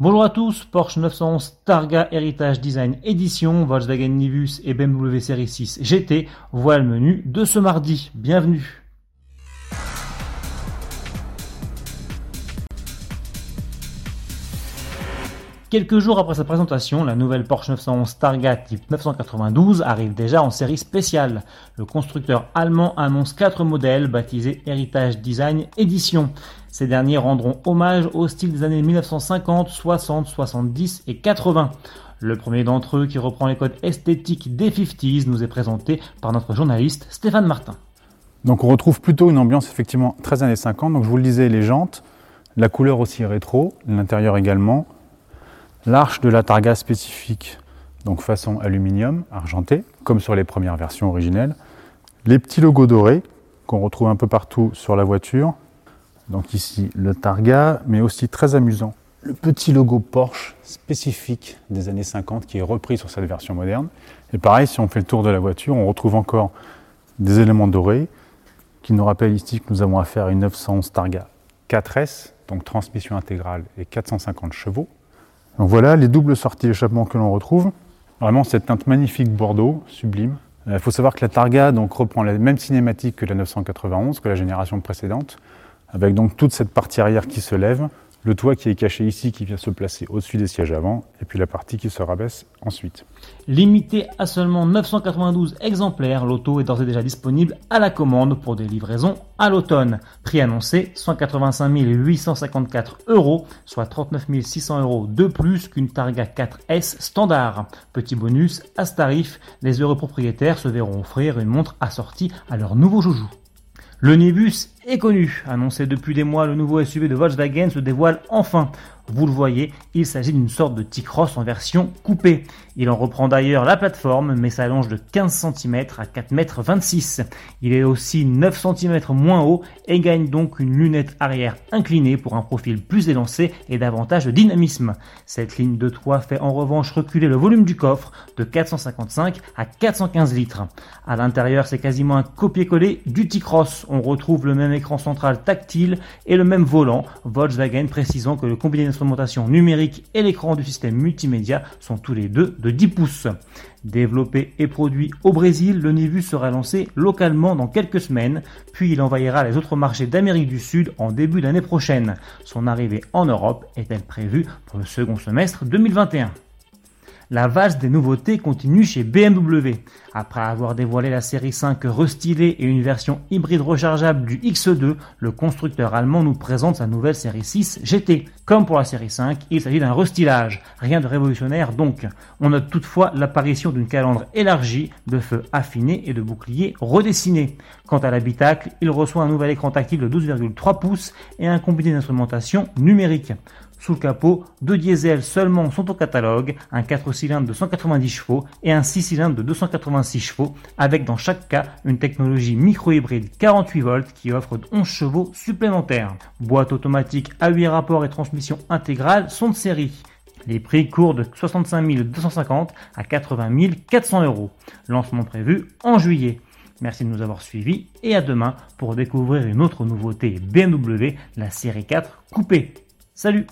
Bonjour à tous, Porsche 911 Targa Heritage Design Edition, Volkswagen Nivus et BMW Série 6 GT, voilà le menu de ce mardi. Bienvenue. Quelques jours après sa présentation, la nouvelle Porsche 911 Targa type 992 arrive déjà en série spéciale. Le constructeur allemand annonce quatre modèles baptisés Heritage Design Edition. Ces derniers rendront hommage au style des années 1950, 60, 70 et 80. Le premier d'entre eux, qui reprend les codes esthétiques des 50s, nous est présenté par notre journaliste Stéphane Martin. Donc on retrouve plutôt une ambiance effectivement très années 50. Donc je vous le disais, les jantes, la couleur aussi rétro, l'intérieur également, L'arche de la targa spécifique, donc façon aluminium argenté, comme sur les premières versions originelles. Les petits logos dorés qu'on retrouve un peu partout sur la voiture. Donc ici le targa, mais aussi très amusant, le petit logo Porsche spécifique des années 50 qui est repris sur cette version moderne. Et pareil, si on fait le tour de la voiture, on retrouve encore des éléments dorés qui nous rappellent ici que nous avons affaire à une 911 Targa 4S, donc transmission intégrale et 450 chevaux. Donc voilà les doubles sorties d'échappement que l'on retrouve. Vraiment cette teinte magnifique bordeaux, sublime. Il euh, faut savoir que la Targa donc, reprend la même cinématique que la 991, que la génération précédente, avec donc toute cette partie arrière qui se lève, le toit qui est caché ici qui vient se placer au-dessus des sièges avant, et puis la partie qui se rabaisse ensuite. Limité à seulement 992 exemplaires, l'auto est d'ores et déjà disponible à la commande pour des livraisons à l'automne. Prix annoncé 185 854 euros, soit 39 600 euros de plus qu'une Targa 4S standard. Petit bonus, à ce tarif, les heureux propriétaires se verront offrir une montre assortie à leur nouveau joujou. Le Nibus connu. Annoncé depuis des mois, le nouveau SUV de Volkswagen se dévoile enfin. Vous le voyez, il s'agit d'une sorte de T-Cross en version coupée. Il en reprend d'ailleurs la plateforme, mais s'allonge de 15 cm à 4,26 m. Il est aussi 9 cm moins haut et gagne donc une lunette arrière inclinée pour un profil plus élancé et davantage de dynamisme. Cette ligne de toit fait en revanche reculer le volume du coffre de 455 à 415 litres. À l'intérieur, c'est quasiment un copier-coller du T-Cross. On retrouve le même écran central tactile et le même volant, Volkswagen précisant que le combiné d'instrumentation numérique et l'écran du système multimédia sont tous les deux de 10 pouces. Développé et produit au Brésil, le Nivus sera lancé localement dans quelques semaines, puis il envahira les autres marchés d'Amérique du Sud en début d'année prochaine. Son arrivée en Europe est-elle prévue pour le second semestre 2021 la valse des nouveautés continue chez BMW. Après avoir dévoilé la série 5 restylée et une version hybride rechargeable du X2, le constructeur allemand nous présente sa nouvelle série 6 GT. Comme pour la série 5, il s'agit d'un restylage, rien de révolutionnaire donc. On note toutefois l'apparition d'une calandre élargie, de feux affinés et de boucliers redessinés. Quant à l'habitacle, il reçoit un nouvel écran tactile de 12,3 pouces et un combiné d'instrumentation numérique. Sous le capot, deux diesels seulement sont au catalogue, un 4 cylindres de 190 chevaux et un 6 cylindres de 286 chevaux, avec dans chaque cas une technologie micro-hybride 48 volts qui offre 11 chevaux supplémentaires. Boîte automatique à 8 rapports et transmission intégrale sont de série. Les prix courent de 65 250 à 80 400 euros. Lancement prévu en juillet. Merci de nous avoir suivis et à demain pour découvrir une autre nouveauté BMW, la série 4 coupée. Salut